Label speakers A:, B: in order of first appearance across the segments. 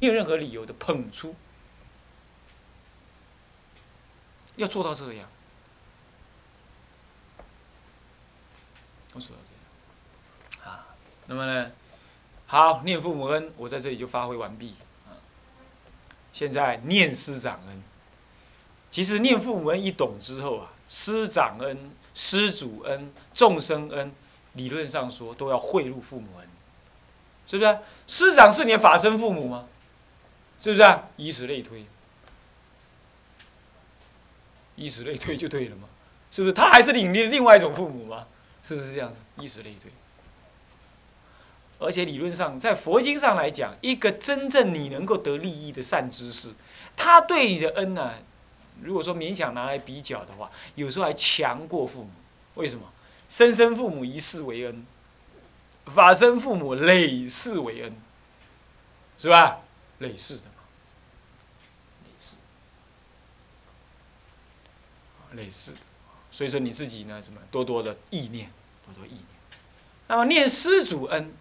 A: 没有任何理由的捧出，要做到这样，要做到这样，啊，那么呢，好，念父母恩，我在这里就发挥完毕，啊，现在念师长恩，其实念父母恩一懂之后啊，师长恩、师祖恩、众生恩，理论上说都要汇入父母恩，是不是？师长是你的法身父母吗？是不是啊？以此类推，以此类推就对了嘛？是不是？他还是领另另外一种父母吗？是不是这样的？以此类推。而且理论上，在佛经上来讲，一个真正你能够得利益的善知识，他对你的恩呢，如果说勉强拿来比较的话，有时候还强过父母。为什么？生身父母一世为恩，法身父母累世为恩，是吧？类似的嘛，类似，类似的，所以说你自己呢，什么多多的意念，多多意念。那么念施主恩，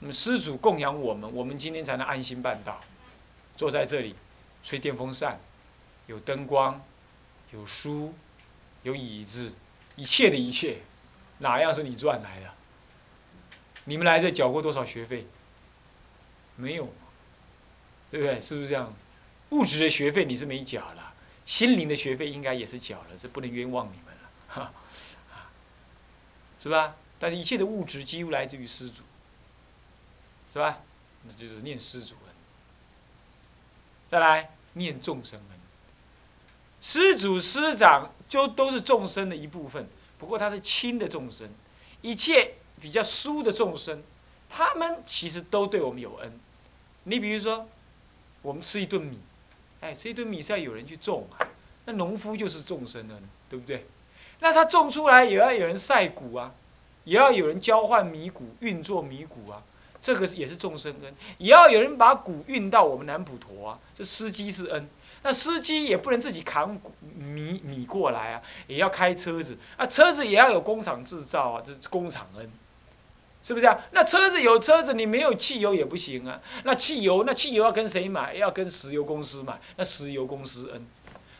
A: 那么施主供养我们，我们今天才能安心办道。坐在这里，吹电风扇，有灯光，有书，有椅子，一切的一切，哪样是你赚来的？你们来这缴过多少学费？没有。对不对？是不是这样？物质的学费你是没缴了，心灵的学费应该也是缴了，这不能冤枉你们了，哈，是吧？但是一切的物质几乎来自于施主，是吧？那就是念施主恩。再来念众生恩，施主师长就都是众生的一部分，不过他是轻的众生，一切比较疏的众生，他们其实都对我们有恩。你比如说。我们吃一顿米，哎，这一顿米是要有人去种啊，那农夫就是众生的，对不对？那他种出来也要有人晒谷啊，也要有人交换米谷、运作米谷啊，这个也是众生恩。也要有人把谷运到我们南普陀啊，这司机是恩。那司机也不能自己扛米米过来啊，也要开车子啊，车子也要有工厂制造啊，这是工厂恩。是不是啊？那车子有车子，你没有汽油也不行啊。那汽油，那汽油要跟谁买？要跟石油公司买。那石油公司恩，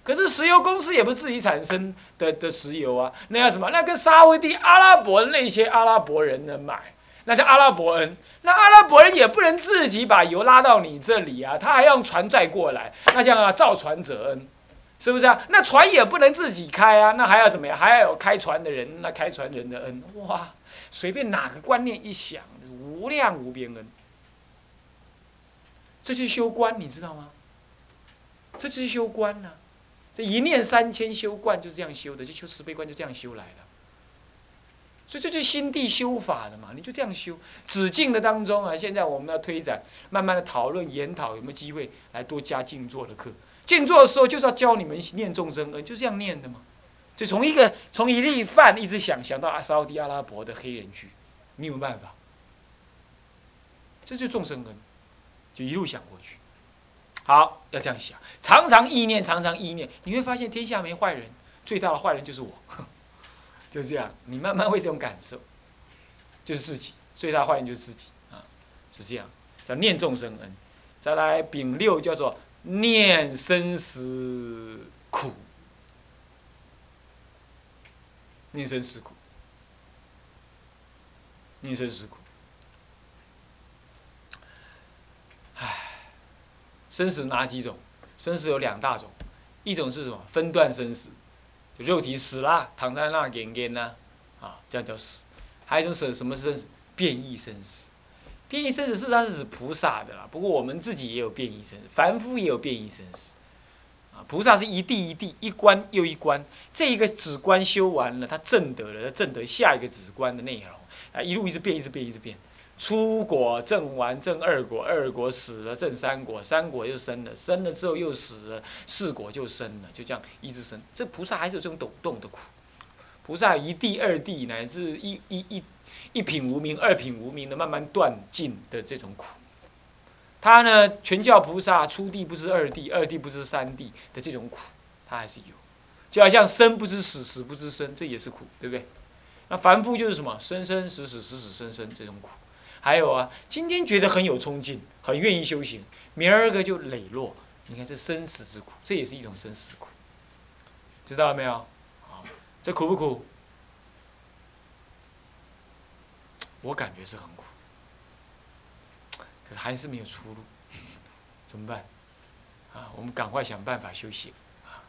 A: 可是石油公司也不是自己产生的的石油啊。那要什么？那跟沙威地阿拉伯那些阿拉伯人呢买？那叫阿拉伯恩。那阿拉伯人也不能自己把油拉到你这里啊，他还要用船载过来。那叫啊造船者恩，是不是啊？那船也不能自己开啊，那还要什么呀？还要有开船的人，那开船人的恩哇。随便哪个观念一想，无量无边恩，这就是修观，你知道吗？这就是修观呐，这一念三千修观就是这样修的，就修慈悲观就这样修来的。所以这就是心地修法的嘛，你就这样修。止境的当中啊，现在我们要推展，慢慢的讨论研讨，有没有机会来多加静坐的课？静坐的时候就是要教你们念众生恩，就这样念的嘛。就从一个从一粒饭一直想想到阿沙迪阿拉伯的黑人去，你有办法？这就众生恩，就一路想过去。好，要这样想，常常意念，常常意念，你会发现天下没坏人，最大的坏人就是我，就这样。你慢慢会这种感受，就是自己最大的坏人就是自己啊，是这样。叫念众生恩，再来丙六叫做念生死苦。宁生死苦，宁生死苦。唉，生死哪几种？生死有两大种，一种是什么？分段生死，就肉体死了，躺在那点点呢，啊，这样叫死。还有一种死，什么生死？变异生死。变异生死事实上是指菩萨的啦，不过我们自己也有变异生死，凡夫也有变异生死。啊菩萨是一地一地，一关又一关，这一个止观修完了，他证得了，他证得下一个止观的内容，啊，一路一直变，一直变，一直变，出果证完，证二果，二果死了，证三果，三果又生了，生了之后又死了，四果就生了，就这样一直生。这菩萨还是有这种抖动的苦，菩萨一地、二地，乃至一一一一品无名、二品无名的慢慢断尽的这种苦。他呢，全教菩萨初地不知二地，二地不知三地的这种苦，他还是有。就好像生不知死，死不知生，这也是苦，对不对？那凡夫就是什么生生死死，死死生生这种苦。还有啊，今天觉得很有冲劲，很愿意修行，明儿个就磊落。你看这生死之苦，这也是一种生死苦，知道了没有？好，这苦不苦？我感觉是很苦，还是没有出路，怎么办？啊，我们赶快想办法修行啊。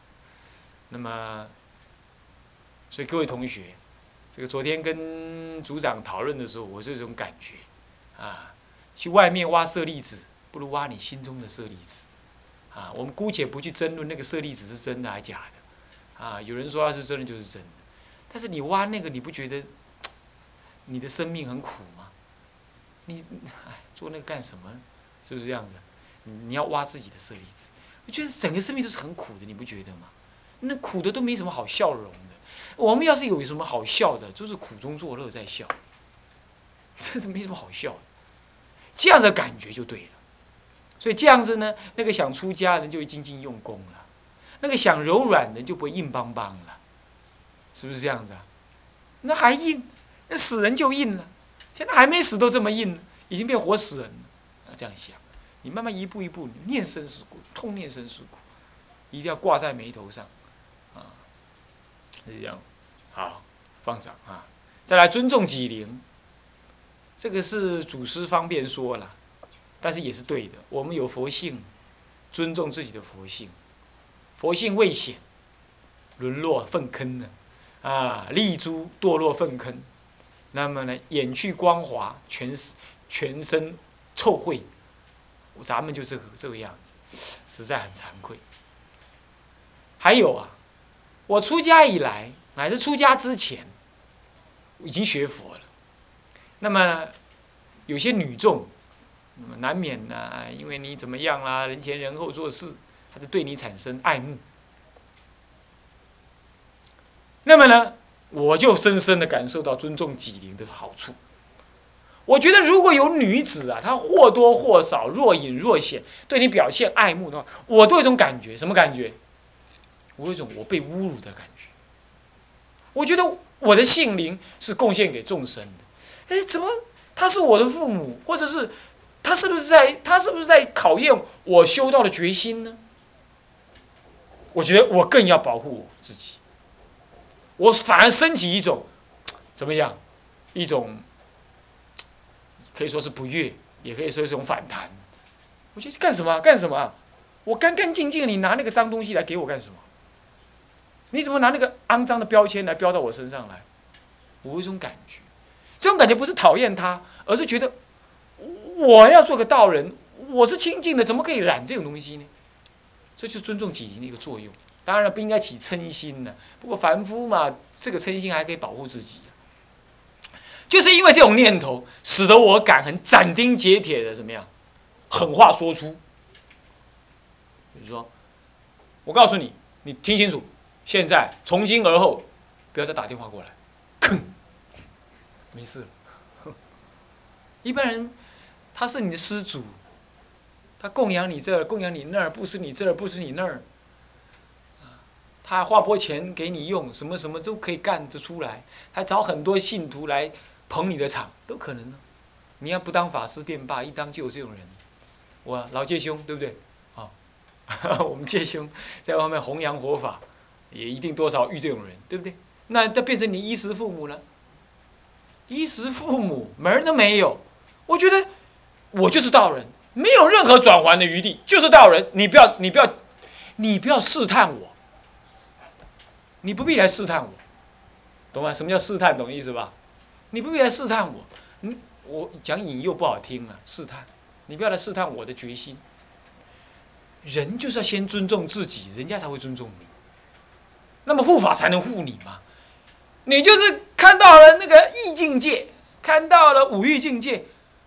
A: 那么，所以各位同学，这个昨天跟组长讨论的时候，我这种感觉啊，去外面挖舍利子，不如挖你心中的舍利子。啊，我们姑且不去争论那个舍利子是真的还是假的，啊，有人说它是真的就是真的，但是你挖那个，你不觉得 你的生命很苦吗？你哎，做那个干什么？是不是这样子？你要挖自己的舍利子，我觉得整个生命都是很苦的，你不觉得吗？那苦的都没什么好笑容的。我们要是有什么好笑的，就是苦中作乐在笑，这都没什么好笑的，这样的感觉就对了。所以这样子呢，那个想出家人就会精进用功了，那个想柔软的就不会硬邦邦了，是不是这样子啊？那还硬，那死人就硬了，现在还没死都这么硬，已经变活死人了。要这样想，你慢慢一步一步念生死苦，痛念生死苦，一定要挂在眉头上，啊，是这样。好，放上啊，再来尊重己灵，这个是祖师方便说了。但是也是对的，我们有佛性，尊重自己的佛性，佛性未显，沦落粪坑呢，啊，立珠堕落粪坑，那么呢，眼去光华，全全身臭秽，咱们就这个这个样子，实在很惭愧。还有啊，我出家以来，乃至出家之前，已经学佛了，那么有些女众。那么难免呢，因为你怎么样啦，人前人后做事，他就对你产生爱慕。那么呢，我就深深的感受到尊重己灵的好处。我觉得如果有女子啊，她或多或少、若隐若现对你表现爱慕的话，我都有一种感觉，什么感觉？我有一种我被侮辱的感觉。我觉得我的性灵是贡献给众生的，哎，怎么他是我的父母，或者是？他是不是在？他是不是在考验我修道的决心呢？我觉得我更要保护我自己，我反而升起一种怎么样？一种可以说是不悦，也可以说是一种反弹。我觉得干什么？干什么？我干干净净，你拿那个脏东西来给我干什么？你怎么拿那个肮脏的标签来标到我身上来？我有一种感觉，这种感觉不是讨厌他，而是觉得。我要做个道人，我是清净的，怎么可以染这种东西呢？这就是尊重己的一个作用。当然了，不应该起嗔心呢。不过凡夫嘛，这个嗔心还可以保护自己。就是因为这种念头，使得我敢很斩钉截铁的怎么样，狠话说出。比如说，我告诉你，你听清楚，现在从今而后，不要再打电话过来，吭，没事了。一般人。他是你的施主，他供养你这儿，供养你那儿，不是你这儿，不是你那儿，他划拨钱给你用，什么什么都可以干得出来，还找很多信徒来捧你的场，都可能呢。你要不当法师便罢，一当就有这种人。我老戒兄，对不对？啊，我们戒兄在外面弘扬佛法，也一定多少遇这种人，对不对？那他变成你衣食父母了，衣食父母门儿都没有，我觉得。我就是道人，没有任何转圜的余地，就是道人。你不要，你不要，你不要试探我，你不必来试探我，懂吗？什么叫试探？懂意思吧？你不必来试探我，嗯，我讲引诱不好听啊，试探，你不要来试探我的决心。人就是要先尊重自己，人家才会尊重你。那么护法才能护你嘛？你就是看到了那个意境界，看到了五欲境界。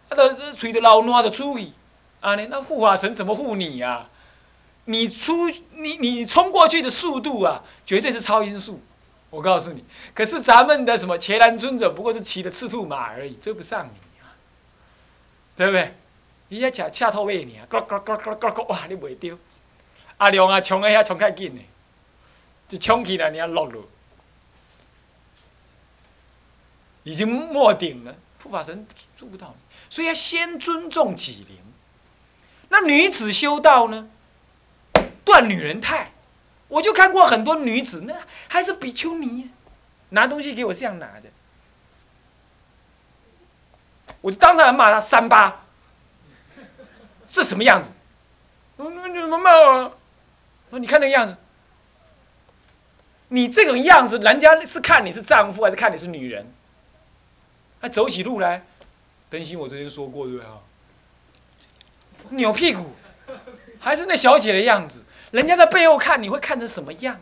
A: 他的吹的老暖的出去，啊，那那护法神怎么护你呀？你出你你冲过去的速度啊，绝对是超音速，我告诉你。可是咱们的什么伽蓝尊者不过是骑的赤兔马而已，追不上你啊，对不对？人家骑恰透尾呢，咯咯咯咯咯咯，哇，你袂丢。阿亮啊，冲个遐冲太紧呢，就冲起来你要落了，已经没顶了，护法神做不到。所以要先尊重己灵，那女子修道呢？断女人态，我就看过很多女子，那还是比丘尼，拿东西给我这样拿的，我就当场骂他三八，是什么样子？你怎么骂我？你看那个样子，你这种样子，人家是看你是丈夫还是看你是女人？还走起路来，灯芯我之前说过对吧？扭屁股，还是那小姐的样子。人家在背后看，你会看成什么样？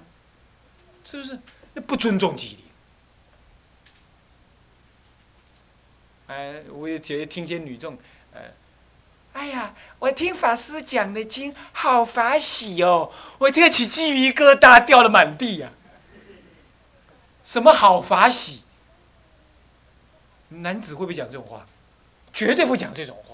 A: 是不是？那不尊重纪律。哎，我也觉得听些女众，呃，哎呀，我听法师讲的经好法喜哦，我这个起鸡皮疙瘩掉了满地呀。什么好法喜？男子会不会讲这种话？绝对不讲这种话。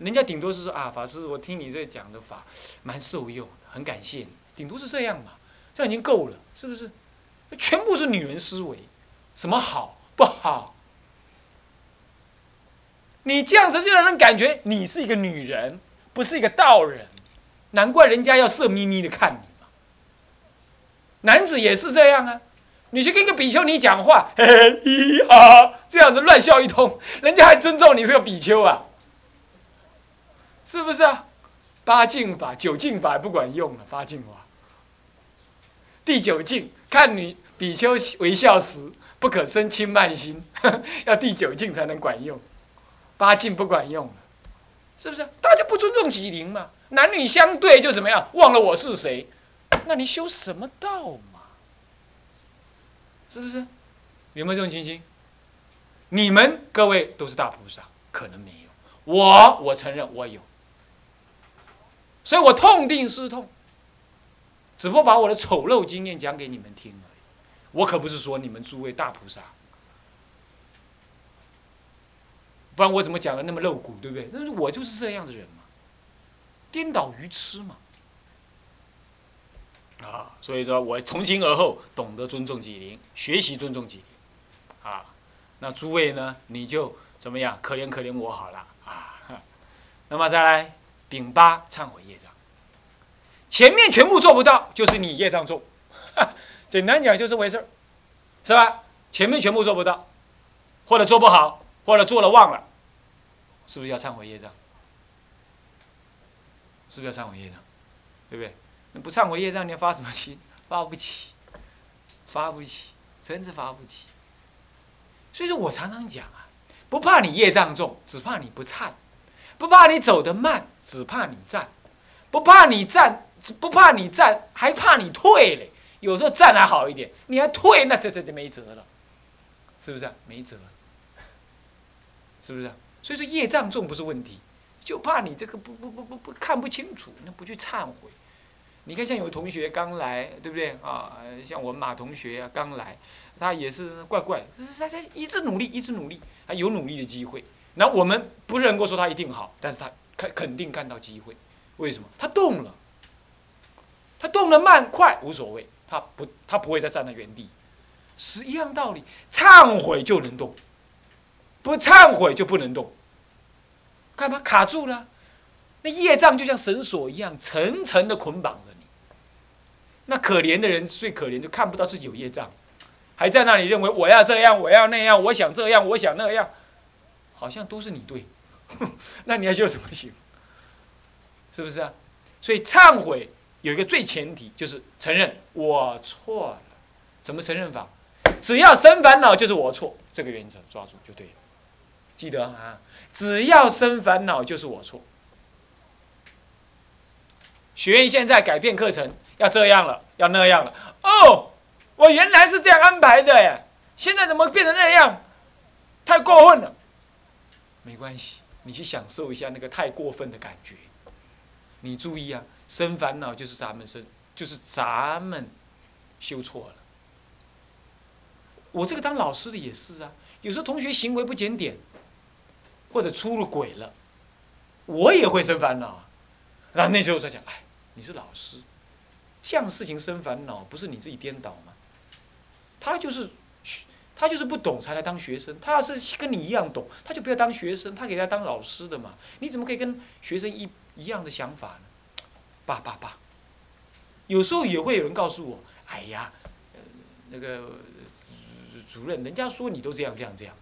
A: 人家顶多是说啊，法师，我听你这讲的法，蛮受用。很感谢你，顶多是这样嘛，这样已经够了，是不是？全部是女人思维，什么好不好？你这样子就让人感觉你是一个女人，不是一个道人，难怪人家要色眯眯的看你嘛。男子也是这样啊，你去跟一个比丘尼讲话，嘿嘿咿哈，这样子乱笑一通，人家还尊重你是个比丘啊，是不是啊？八敬法、九敬法不管用了，八敬法。第九敬，看你比丘微笑时，不可生轻慢心，要第九敬才能管用。八敬不管用了，是不是？大家不尊重吉灵嘛？男女相对就怎么样？忘了我是谁？那你修什么道嘛？是不是？有没有这种情形？你们各位都是大菩萨，可能没有。我，我承认我有。所以我痛定思痛，只不过把我的丑陋经验讲给你们听而已。我可不是说你们诸位大菩萨，不然我怎么讲的那么露骨，对不对？那是我就是这样的人嘛，颠倒愚痴嘛。啊，所以说我从今而后懂得尊重己灵，学习尊重己灵。啊，那诸位呢，你就怎么样？可怜可怜我好了啊。那么再来。丙八忏悔业障，前面全部做不到，就是你业障重。简单讲就是回事儿，是吧？前面全部做不到，或者做不好，或者做了忘了，是不是要忏悔业障？是不是要忏悔业障？对不对？你不忏悔业障，你要发什么心？发不起，发不起，真是发不起。所以说我常常讲啊，不怕你业障重，只怕你不忏。不怕你走得慢，只怕你站；不怕你站，不怕你站，还怕你退嘞。有时候站还好一点，你还退，那这这就没辙了，是不是？没辙，是不是？所以说业障重不是问题，就怕你这个不不不不不看不清楚，那不去忏悔。你看，像有同学刚来，对不对啊？像我们马同学啊，刚来，他也是怪怪，他他一直努力，一直努力，还有努力的机会。那我们不能够说他一定好，但是他肯肯定看到机会，为什么？他动了，他动了慢快无所谓，他不他不会再站在原地，是一样道理。忏悔就能动，不忏悔就不能动。干嘛卡住了？那业障就像绳索一样，层层的捆绑着你。那可怜的人最可怜，就看不到自己有业障，还在那里认为我要这样，我要那样，我想这样，我想那样。好像都是你对，那你还修什么行？是不是啊？所以忏悔有一个最前提，就是承认我错了。怎么承认法？只要生烦恼就是我错，这个原则抓住就对了。记得啊，只要生烦恼就是我错。学院现在改变课程，要这样了，要那样了。哦，我原来是这样安排的呀，现在怎么变成那样？太过分了。没关系，你去享受一下那个太过分的感觉。你注意啊，生烦恼就是咱们生，就是咱们修错了。我这个当老师的也是啊，有时候同学行为不检点，或者出了轨了，我也会生烦恼。那那时候在讲，哎，你是老师，这样事情生烦恼，不是你自己颠倒吗？他就是。他就是不懂才来当学生，他要是跟你一样懂，他就不要当学生，他给他当老师的嘛。你怎么可以跟学生一一样的想法呢？爸爸爸，有时候也会有人告诉我，哎呀，那个主任，人家说你都这样这样这样，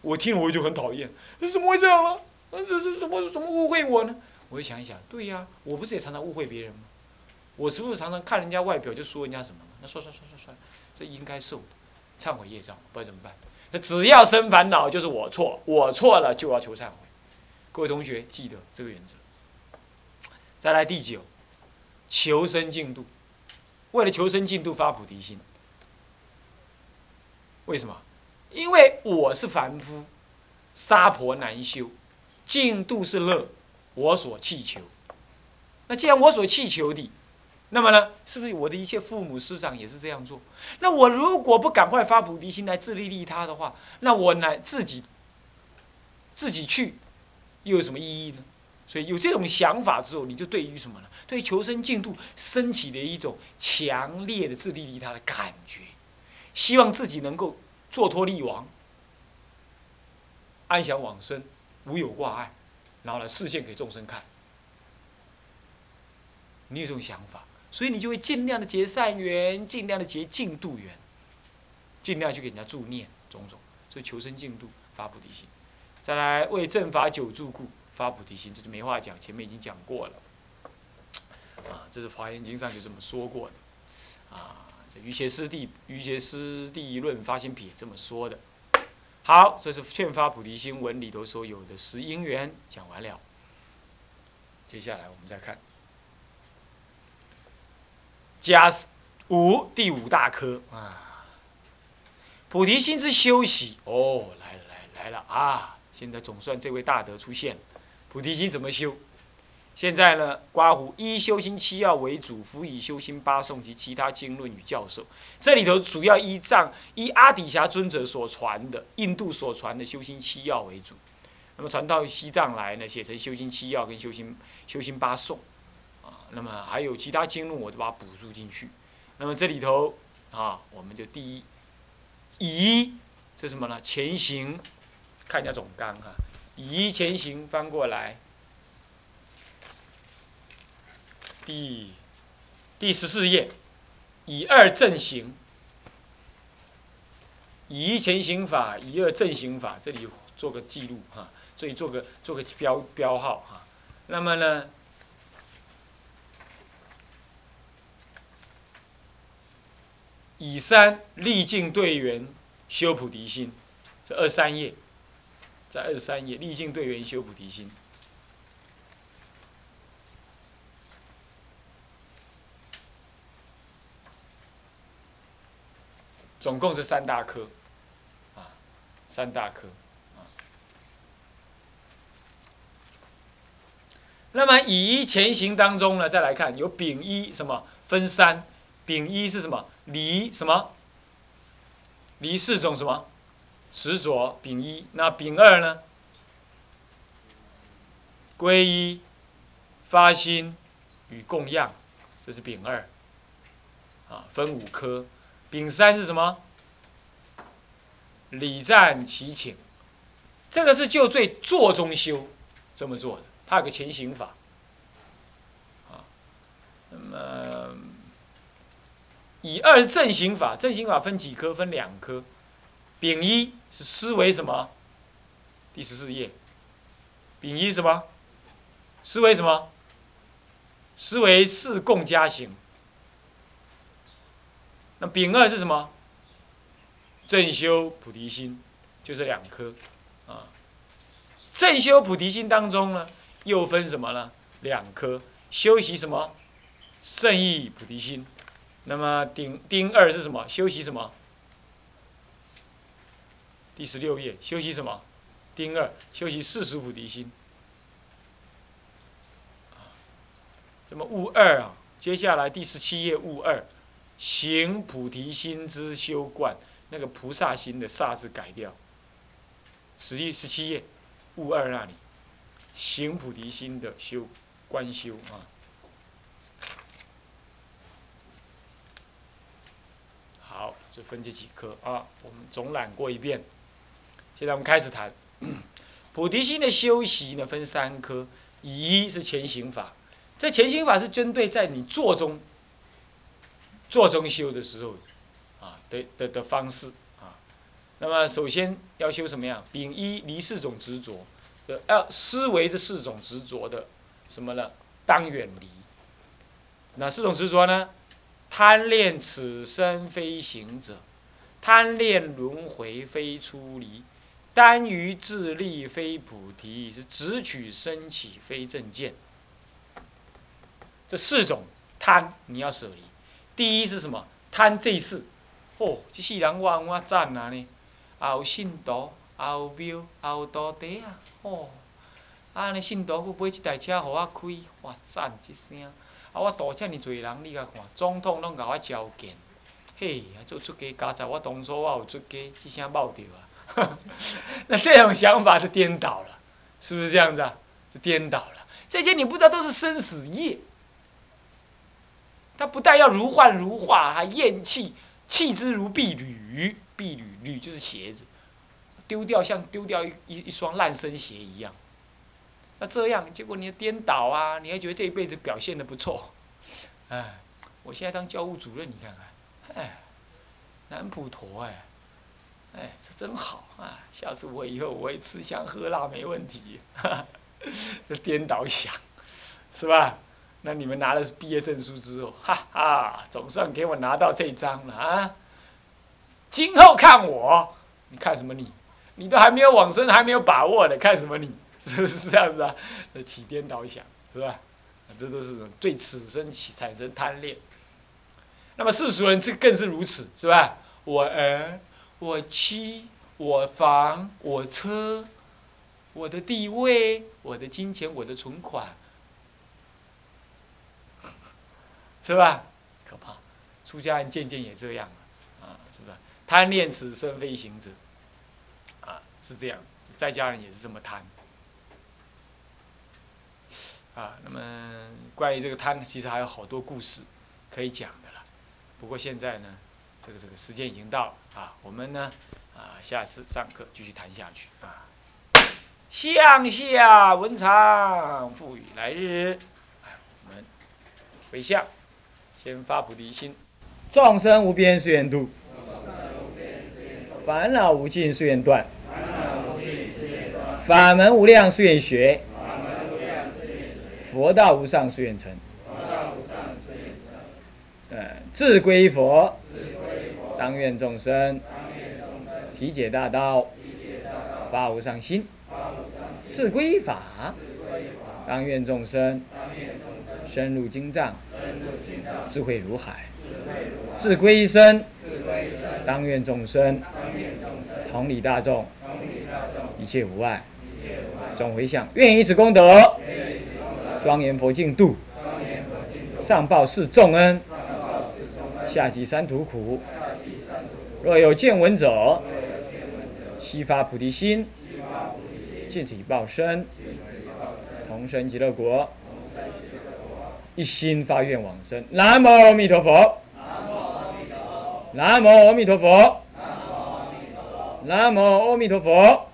A: 我听了我就很讨厌，你怎么会这样呢？那这是怎么怎么误会我呢？我就想一想，对呀，我不是也常常误会别人吗？我是不是常常看人家外表就说人家什么？那算算算算算，这应该受的，忏悔业障，不知道怎么办。那只要生烦恼，就是我错，我错了就要求忏悔。各位同学记得这个原则。再来第九，求生净度，为了求生净度发菩提心。为什么？因为我是凡夫，杀婆难修，净度是乐，我所祈求。那既然我所祈求的，那么呢，是不是我的一切父母师长也是这样做？那我如果不赶快发菩提心来自利利他的话，那我来自己自己去，又有什么意义呢？所以有这种想法之后，你就对于什么呢？对求生净土升起的一种强烈的自利利他的感觉，希望自己能够坐脱利王，安详往生，无有挂碍，然后呢，示现给众生看。你有这种想法？所以你就会尽量的结善缘，尽量的结净度缘，尽量去给人家助念种种，所以求生净度发菩提心。再来为正法久住故发菩提心，这就没话讲，前面已经讲过了。啊，这是《华严经》上就这么说过的。啊，这瑜伽师弟瑜伽师弟论发心品这么说的。好，这是劝发菩提心文里头所有的十因缘讲完了。接下来我们再看。加五第五大科啊，菩提心之修习哦，来了来来了啊！现在总算这位大德出现了。菩提心怎么修？现在呢，刮胡依修心七要为主，辅以修心八颂及其他经论与教授。这里头主要依仗依阿底峡尊者所传的印度所传的修心七要为主。那么传到西藏来呢，写成修心七要跟修心修心八颂。那么还有其他经论，我就把它补入进去。那么这里头啊，我们就第一以这什么呢？前行，看一下总纲哈。以前行翻过来，第第十四页，以二正行，以一前行法，以二正行法，这里做个记录哈，这里做个做个标标号哈。那么呢？以三历尽队员修菩提心，这二三页，在二三页历尽队员修菩提心，总共是三大科，啊，三大科，啊。那么以前行当中呢，再来看有丙一什么分三。丙一是什么？离什么？离四种什么？执着。丙一，那丙二呢？皈依、发心与供养，这是丙二。啊，分五科。丙三是什么？礼赞祈请，这个是就最坐中修这么做的，它有个前行法。啊，那么。以二正行法，正行法分几科？分两科。丙一是思维什么？第十四页。丙一什么？思维什么？思维四共加行。那丙二是什么？正修菩提心，就这两科。啊，正修菩提心当中呢，又分什么呢？两科。修习什么？圣意菩提心。那么丁丁二是什么？修习什么？第十六页，修习什么？丁二修习四十菩提心。什么悟二啊？接下来第十七页悟二，行菩提心之修观，那个菩萨心的萨字改掉。十一十七页悟二那里，行菩提心的修观修啊。就分这几科啊，我们总览过一遍。现在我们开始谈菩提心的修习呢，分三科。以一是前行法，这前行法是针对在你坐中坐中修的时候啊的的的方式啊。那么首先要修什么呀？丙一离四种执着，要思维这四种执着的什么呢？当远离。哪四种执着呢？贪恋此生非行者，贪恋轮回非出离，单于自利非菩提，是直取升起非正见。这四种贪你要舍离。第一是什么？贪这事。哦，这世人我我赞啊呢，也有信徒，也有庙，也有道地啊。哦，啊尼信徒佫买一台车互我开，哇赞一声。啊！我带遮尔侪人，你甲看，总统拢甲我召见。嘿，做出家加在我当初我有出家，即声冒着啊！那这种想法是颠倒了，是不是这样子啊？是颠倒了。这些你不知道都是生死业。他不但要如幻如化，还厌弃，弃之如敝履。敝履履就是鞋子，丢掉像丢掉一一双烂生鞋一样。那这样，结果你颠倒啊！你还觉得这一辈子表现的不错，哎，我现在当教务主任，你看看，哎，南普陀哎，哎，这真好啊！下次我以后我也吃香喝辣没问题，这颠倒想，是吧？那你们拿了毕业证书之后，哈哈，总算给我拿到这张了啊！今后看我，你看什么你？你都还没有往生，还没有把握的，看什么你？是不是这样子啊？起颠倒想，是吧？这都是对此生起产生贪恋。那么世俗人这更是如此，是吧？我儿、我妻、我房、我车、我的地位、我的金钱、我的存款，是吧？可怕！出家人渐渐也这样了，啊，是吧？贪恋此生非行者，啊，是这样。在家人也是这么贪。啊，那么关于这个贪，其实还有好多故事可以讲的了。不过现在呢，这个这个时间已经到了啊，我们呢啊，下次上课继续谈下去啊。向下文长赋予来日，哎我们回向，先发菩提心，众生无边誓愿度，烦恼无尽誓愿断，法门无量誓愿学。佛道无上誓愿成，呃，自归佛，当愿众生体解大道，发无上心；自归法，当愿众生深入经藏，智慧如海；自归身，当愿众生同理大众，一切无碍，总回向，愿以此功德。庄严佛净土，上报四重恩，下济三途苦。若有见闻者，悉发菩提心，尽此一报身，同生极乐国，一心发愿往生。南无阿弥陀佛。南无阿弥陀佛。南无阿弥陀佛。